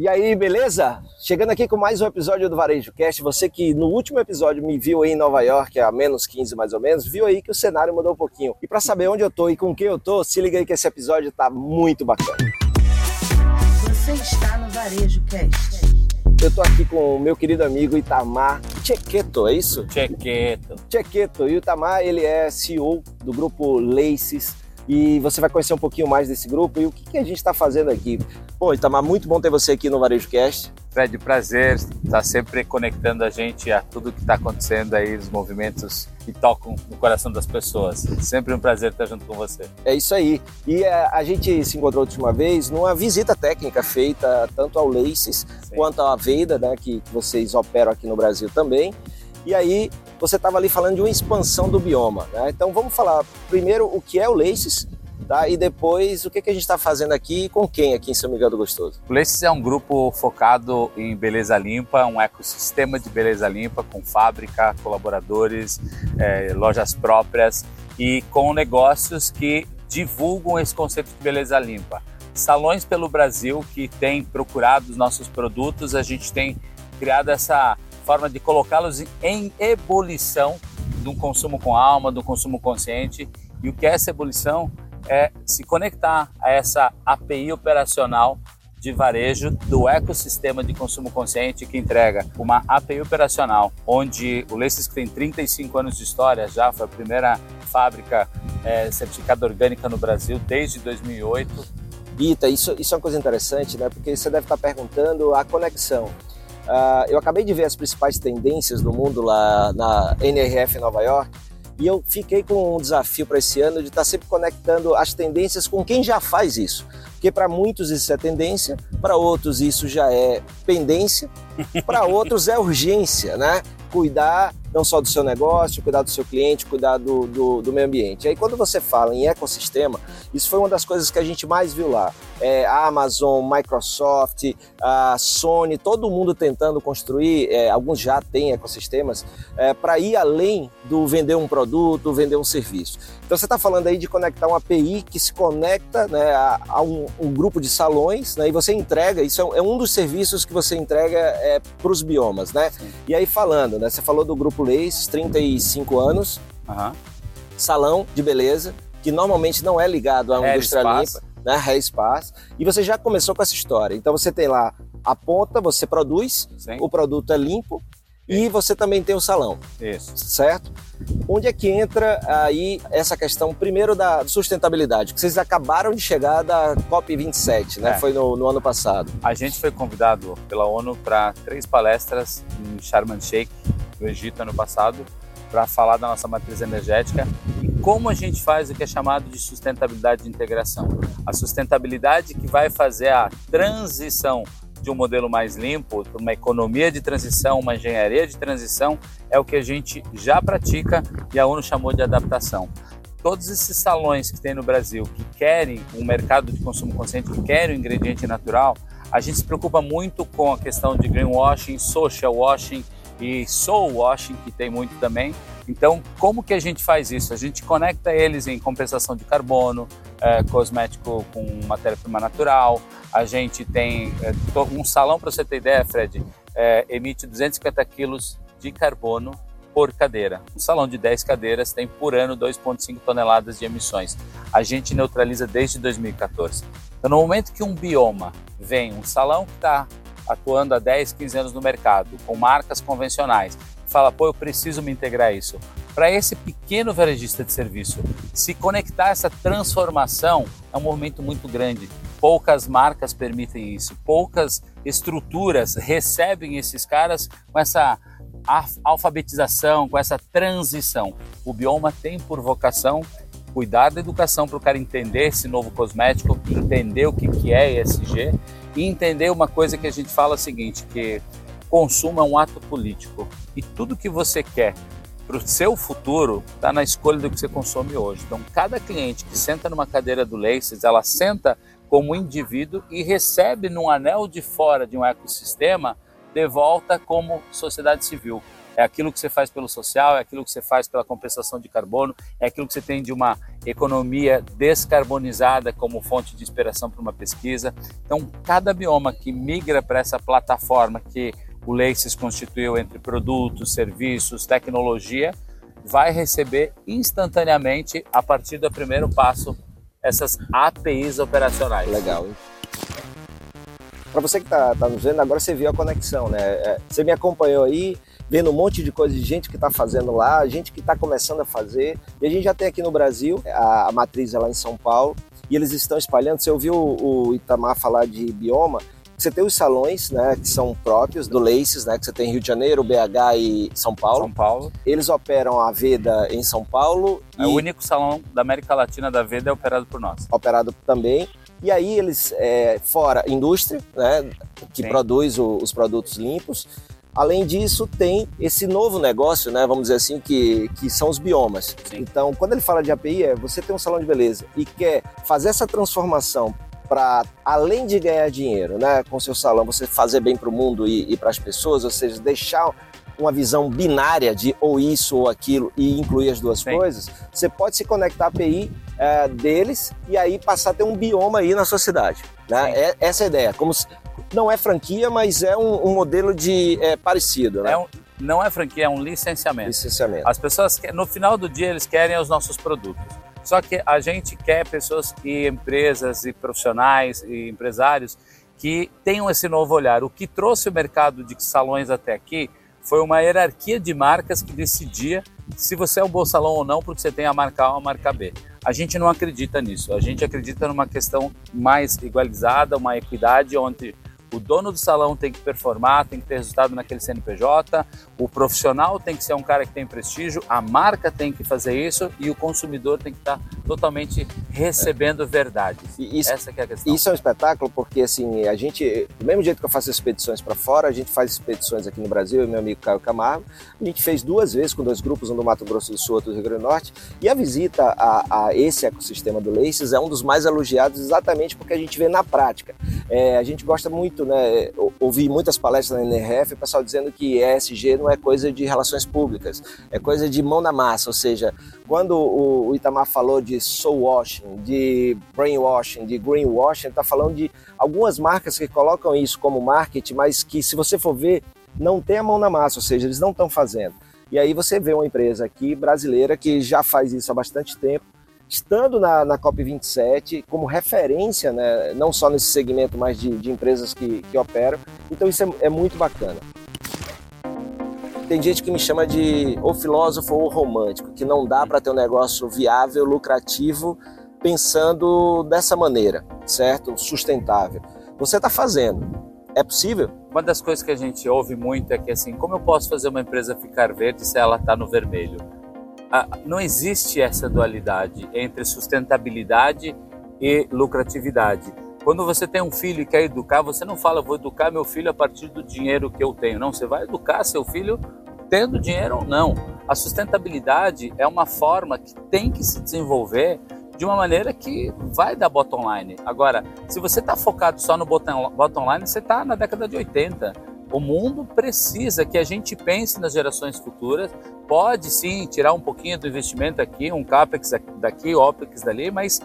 E aí, beleza? Chegando aqui com mais um episódio do Varejo Cast. Você que no último episódio me viu aí em Nova York, a menos 15 mais ou menos, viu aí que o cenário mudou um pouquinho. E para saber onde eu tô e com quem eu tô, se liga aí que esse episódio tá muito bacana. Você está no Varejo Cast. Eu tô aqui com o meu querido amigo Itamar Chequeto, é isso? Chequeto. Chequeto. E o Itamar, ele é CEO do grupo Laces e você vai conhecer um pouquinho mais desse grupo e o que, que a gente está fazendo aqui. Bom, Itamar, muito bom ter você aqui no Varejo Cast. Fred, prazer estar sempre conectando a gente a tudo que está acontecendo aí, os movimentos que tocam no coração das pessoas. Sempre um prazer estar junto com você. É isso aí. E a, é, a gente se encontrou a última vez numa visita técnica feita tanto ao Laces Sim. quanto à Veida, né, que vocês operam aqui no Brasil também. E aí você estava ali falando de uma expansão do bioma. Né? Então vamos falar primeiro o que é o Laces, tá? e depois o que, que a gente está fazendo aqui e com quem aqui em São Miguel do Gostoso. O Laces é um grupo focado em beleza limpa, um ecossistema de beleza limpa com fábrica, colaboradores, é, lojas próprias e com negócios que divulgam esse conceito de beleza limpa. Salões pelo Brasil que têm procurado os nossos produtos, a gente tem criado essa forma de colocá-los em ebulição um consumo com alma, do consumo consciente. E o que é essa ebulição? É se conectar a essa API operacional de varejo do ecossistema de consumo consciente que entrega uma API operacional, onde o Leces que tem 35 anos de história já, foi a primeira fábrica é, certificada orgânica no Brasil desde 2008. Ita, isso, isso é uma coisa interessante, né? Porque você deve estar perguntando a conexão. Uh, eu acabei de ver as principais tendências do mundo lá na NRF Nova York e eu fiquei com um desafio para esse ano de estar tá sempre conectando as tendências com quem já faz isso. Porque para muitos isso é tendência, para outros isso já é pendência, para outros é urgência, né? Cuidar não só do seu negócio, cuidar do seu cliente, cuidar do, do, do, meio ambiente. E aí, quando você fala em ecossistema, isso foi uma das coisas que a gente mais viu lá. É, a Amazon, Microsoft, a Sony, todo mundo tentando construir, é, alguns já têm ecossistemas, é, para ir além do vender um produto, vender um serviço. Então, você está falando aí de conectar uma API que se conecta né, a, a um, um, grupo de salões né, e você entrega, isso é, é um dos serviços que você entrega é, para os biomas. Né? E aí, falando, né, você falou do grupo japonês, 35 anos, uhum. salão de beleza, que normalmente não é ligado a uma indústria limpa, né? Hair Spas, e você já começou com essa história. Então você tem lá a ponta, você produz, Sim. o produto é limpo, e você também tem o salão. Isso. Certo? Onde é que entra aí essa questão, primeiro, da sustentabilidade? Que vocês acabaram de chegar da COP27, né? É. Foi no, no, ano passado. A gente foi convidado pela ONU para três palestras em Sharm el Sheikh, no Egito ano passado para falar da nossa matriz energética e como a gente faz o que é chamado de sustentabilidade de integração. A sustentabilidade que vai fazer a transição de um modelo mais limpo uma economia de transição, uma engenharia de transição, é o que a gente já pratica e a ONU chamou de adaptação. Todos esses salões que tem no Brasil que querem um mercado de consumo consciente, que querem um ingrediente natural, a gente se preocupa muito com a questão de greenwashing, social washing, e soul washing, que tem muito também. Então, como que a gente faz isso? A gente conecta eles em compensação de carbono, é, cosmético com matéria-prima natural. A gente tem é, um salão, para você ter ideia, Fred, é, emite 250 quilos de carbono por cadeira. Um salão de 10 cadeiras tem por ano 2,5 toneladas de emissões. A gente neutraliza desde 2014. Então, no momento que um bioma vem, um salão que está atuando há 10, 15 anos no mercado, com marcas convencionais, fala, pô, eu preciso me integrar a isso. Para esse pequeno varejista de serviço se conectar a essa transformação é um movimento muito grande. Poucas marcas permitem isso, poucas estruturas recebem esses caras com essa alfabetização, com essa transição. O Bioma tem por vocação cuidar da educação para o cara entender esse novo cosmético, entender o que, que é ESG e entender uma coisa que a gente fala o seguinte, que consumo é um ato político e tudo que você quer para o seu futuro está na escolha do que você consome hoje. Então, cada cliente que senta numa cadeira do Laces, ela senta como indivíduo e recebe num anel de fora de um ecossistema de volta como sociedade civil. É aquilo que você faz pelo social, é aquilo que você faz pela compensação de carbono, é aquilo que você tem de uma economia descarbonizada como fonte de inspiração para uma pesquisa. Então, cada bioma que migra para essa plataforma que o Laces constituiu entre produtos, serviços, tecnologia, vai receber instantaneamente, a partir do primeiro passo, essas APIs operacionais. Legal? Para você que está tá nos vendo, agora você viu a conexão, né? É, você me acompanhou aí, vendo um monte de coisa de gente que está fazendo lá, gente que está começando a fazer. E a gente já tem aqui no Brasil, a, a matriz é lá em São Paulo, e eles estão espalhando. Você ouviu o, o Itamar falar de bioma? Você tem os salões, né, que são próprios do Laces, né, que você tem Rio de Janeiro, BH e São Paulo. São Paulo. Eles operam a Veda em São Paulo. É o único salão da América Latina da Veda é operado por nós. Operado também. E aí eles, é, fora indústria, né, que Sim. produz o, os produtos limpos. Além disso, tem esse novo negócio, né, vamos dizer assim, que, que são os biomas. Sim. Então, quando ele fala de API, é você tem um salão de beleza e quer fazer essa transformação para além de ganhar dinheiro, né, com seu salão, você fazer bem para o mundo e, e para as pessoas, ou seja, deixar uma visão binária de ou isso ou aquilo e incluir as duas Sim. coisas, você pode se conectar à API é, deles e aí passar a ter um bioma aí na sua cidade. Né? É, essa é a ideia. Como se, não é franquia, mas é um, um modelo de é, parecido. Né? É um, não é franquia, é um licenciamento. Licenciamento. As pessoas, no final do dia, eles querem os nossos produtos. Só que a gente quer pessoas e empresas e profissionais e empresários que tenham esse novo olhar. O que trouxe o mercado de salões até aqui foi uma hierarquia de marcas que decidia se você é um bom salão ou não, porque você tem a marca A ou a marca B. A gente não acredita nisso. A gente acredita numa questão mais igualizada, uma equidade onde o dono do salão tem que performar, tem que ter resultado naquele CNPJ, o profissional tem que ser um cara que tem prestígio, a marca tem que fazer isso e o consumidor tem que estar totalmente recebendo é. verdades. Isso, Essa é a questão. Isso é um espetáculo porque assim, a gente, do mesmo jeito que eu faço expedições para fora, a gente faz expedições aqui no Brasil, eu meu amigo Caio Camargo, a gente fez duas vezes com dois grupos, um do Mato Grosso do Sul, outro do Rio Grande do Norte, e a visita a, a esse ecossistema do Laces é um dos mais elogiados exatamente porque a gente vê na prática. É, a gente gosta muito muito, né? Ouvi muitas palestras na NRF, o pessoal dizendo que ESG não é coisa de relações públicas, é coisa de mão na massa. Ou seja, quando o Itamar falou de soul washing, de brainwashing, de greenwashing, está falando de algumas marcas que colocam isso como marketing, mas que se você for ver, não tem a mão na massa, ou seja, eles não estão fazendo. E aí você vê uma empresa aqui brasileira que já faz isso há bastante tempo, estando na, na COP27 como referência, né, não só nesse segmento, mas de, de empresas que, que operam. Então isso é, é muito bacana. Tem gente que me chama de ou filósofo ou romântico, que não dá para ter um negócio viável, lucrativo, pensando dessa maneira, certo? Sustentável. Você está fazendo. É possível? Uma das coisas que a gente ouve muito é que assim, como eu posso fazer uma empresa ficar verde se ela está no vermelho? Não existe essa dualidade entre sustentabilidade e lucratividade. Quando você tem um filho e quer educar, você não fala, vou educar meu filho a partir do dinheiro que eu tenho. Não, você vai educar seu filho tendo dinheiro ou não. A sustentabilidade é uma forma que tem que se desenvolver de uma maneira que vai dar bottom line. Agora, se você está focado só no bottom, line, você está na década de 80. O mundo precisa que a gente pense nas gerações futuras. Pode sim tirar um pouquinho do investimento aqui, um capex daqui, opex dali, mas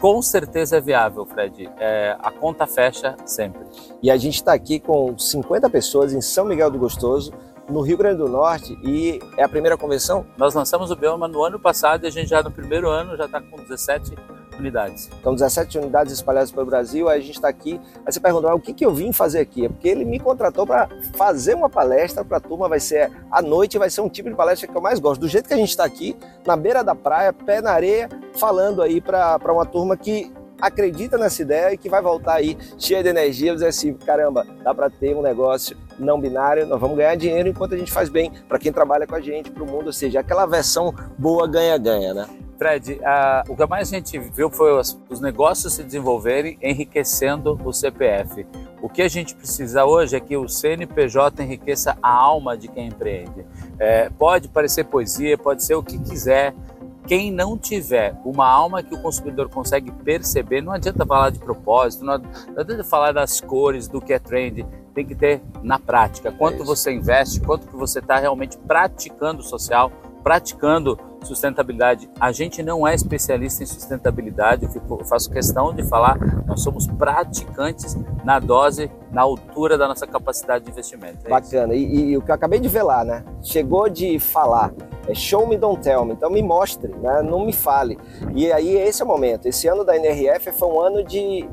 com certeza é viável, Fred. É, a conta fecha sempre. E a gente está aqui com 50 pessoas em São Miguel do Gostoso, no Rio Grande do Norte, e é a primeira convenção? Nós lançamos o Bioma no ano passado e a gente já no primeiro ano já está com 17 unidades. Então, 17 unidades espalhadas pelo Brasil, aí a gente está aqui. Aí você perguntou, ah, o que, que eu vim fazer aqui? É porque ele me contratou para fazer uma palestra para a turma, vai ser à noite, vai ser um tipo de palestra que eu mais gosto. Do jeito que a gente está aqui, na beira da praia, pé na areia, falando aí para uma turma que acredita nessa ideia e que vai voltar aí cheia de energia, dizer assim, caramba, dá para ter um negócio não binário, nós vamos ganhar dinheiro enquanto a gente faz bem para quem trabalha com a gente, para o mundo, ou seja, aquela versão boa ganha-ganha, né? Fred, a, o que mais a gente viu foi os, os, negócios se desenvolverem enriquecendo o CPF. O que a gente precisa hoje é que o CNPJ enriqueça a alma de quem empreende. É, pode parecer poesia, pode ser o que quiser, quem não tiver uma alma que o consumidor consegue perceber, não adianta falar de propósito, não adianta falar das cores, do que é trend, tem que ter na prática. Quanto é você investe, quanto que você está realmente praticando social, praticando sustentabilidade. A gente não é especialista em sustentabilidade, eu, fico, eu faço questão de falar, nós somos praticantes na dose, na altura da nossa capacidade de investimento. É Bacana, e, e, o que eu acabei de ver lá, né? Chegou de falar, é show me, don't tell me, então me mostre, né? não me fale. E aí esse é o momento, esse ano da NRF foi um ano de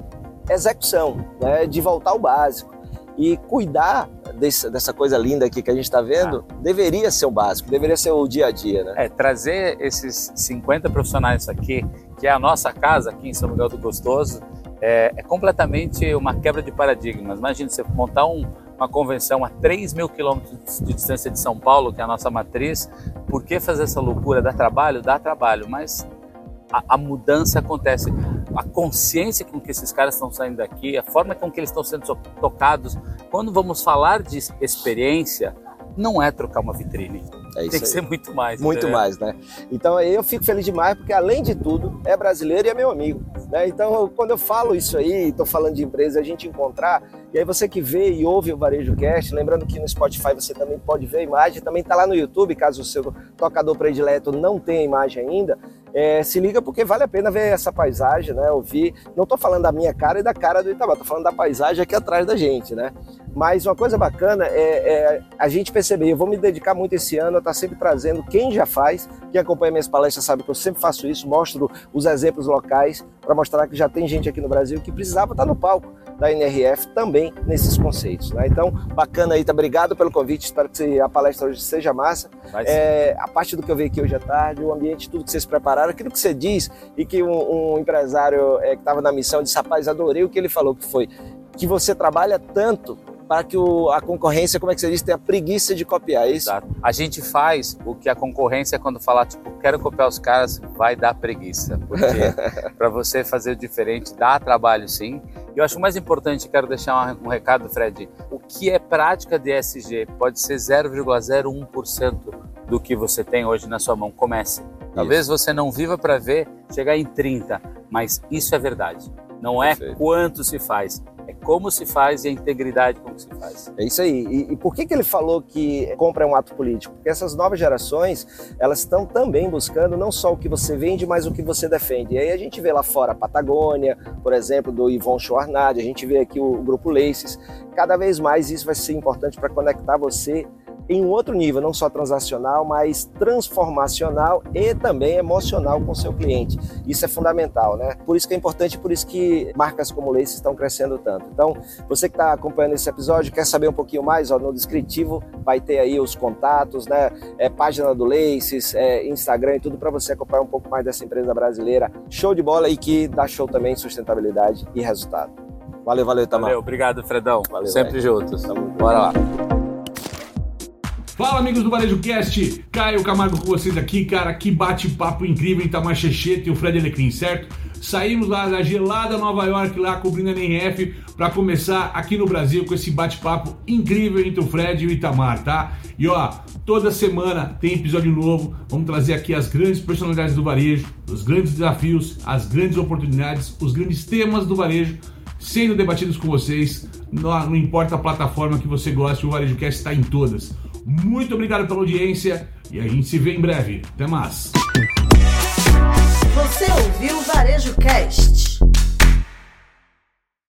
execução, né? de voltar ao básico. E cuidar desse, dessa coisa linda aqui que a gente está vendo ah. deveria ser o básico, deveria ser o dia a dia, né? É, trazer esses 50 profissionais aqui, que é a nossa casa aqui em São Miguel do Gostoso, é, é completamente uma quebra de paradigmas. Imagina você montar um, uma convenção a 3 mil quilômetros de distância de São Paulo, que é a nossa matriz. Por que fazer essa loucura? Dá trabalho? Dá trabalho, mas a, a, mudança acontece. A consciência com que esses caras estão saindo daqui, a forma com que eles estão sendo tocados. Quando vamos falar de experiência, não é trocar uma vitrine. É Tem que aí. ser muito mais. Muito entendeu? mais, né? Então eu fico feliz demais porque, além de tudo, é brasileiro e é meu amigo. Né? Então, quando eu falo isso aí, estou falando de empresa, a gente encontrar, e aí você que vê e ouve o Varejo Cast, lembrando que no Spotify você também pode ver a imagem, também está lá no YouTube, caso o seu tocador predileto não tenha imagem ainda, é, se liga porque vale a pena ver essa paisagem, né? Ouvir. Não estou falando da minha cara e da cara do Itabá, estou falando da paisagem aqui atrás da gente, né? Mas uma coisa bacana é, é a gente perceber, eu vou me dedicar muito esse ano a estar tá sempre trazendo quem já faz, quem acompanha minhas palestras sabe que eu sempre faço isso, mostro os exemplos locais para mostrar que já tem gente aqui no Brasil que precisava estar tá no palco da NRF também nesses conceitos. Né? Então, bacana aí, tá? Obrigado pelo convite, espero que a palestra hoje seja massa. É, a parte do que eu vi aqui hoje à tarde, o ambiente, tudo que vocês prepararam, aquilo que você diz e que um, um empresário é, que estava na missão disse, rapaz, adorei o que ele falou, que foi que você trabalha tanto para que o, a concorrência, como é que você diz, tenha preguiça de copiar é isso? Exato. A gente faz o que a concorrência, quando falar, tipo, quero copiar os caras, vai dar preguiça. Porque para você fazer o diferente dá trabalho sim. E eu acho mais importante, quero deixar um, um recado, Fred, o que é prática de ESG pode ser 0,01% do que você tem hoje na sua mão. Comece. Talvez isso. você não viva para ver chegar em 30, mas isso é verdade. Não é Perfeito. quanto se faz, é como se faz e a integridade como se faz. É isso aí. E, e, por que, que ele falou que compra é um ato político? Porque essas novas gerações, elas estão também buscando não só o que você vende, mas o que você defende. E aí a gente vê lá fora a Patagônia, por exemplo, do Yvon Chouinard, a gente vê aqui o, o Grupo Laces. Cada vez mais isso vai ser importante para conectar você em um outro nível, não só transacional, mas transformacional e também emocional com o seu cliente. Isso é fundamental, né? Por isso que é importante, por isso que marcas como Lace estão crescendo tanto. Então, você que está acompanhando esse episódio, quer saber um pouquinho mais, ó, no descritivo vai ter aí os contatos, né? É, página do Laces, é, Instagram e tudo para você acompanhar um pouco mais dessa empresa brasileira. Show de bola e que dá show também em sustentabilidade e resultado. Valeu, valeu, Tamar. Valeu, obrigado, Fredão. Valeu, Sempre véio. juntos. Bora lá. Fala amigos do Varejo Cast, Caio Camargo com vocês aqui, cara, que bate-papo incrível em Itamar Checheta e o Fred Alecrim, certo? Saímos lá da gelada Nova York, lá cobrindo a NRF, para começar aqui no Brasil com esse bate-papo incrível entre o Fred e o Itamar, tá? E ó, toda semana tem episódio novo, vamos trazer aqui as grandes personalidades do varejo, os grandes desafios, as grandes oportunidades, os grandes temas do varejo sendo debatidos com vocês, não, não importa a plataforma que você goste, o Varejo Cast está em todas. Muito obrigado pela audiência e a gente se vê em breve. Até mais. Você ouviu o Varejo Cast?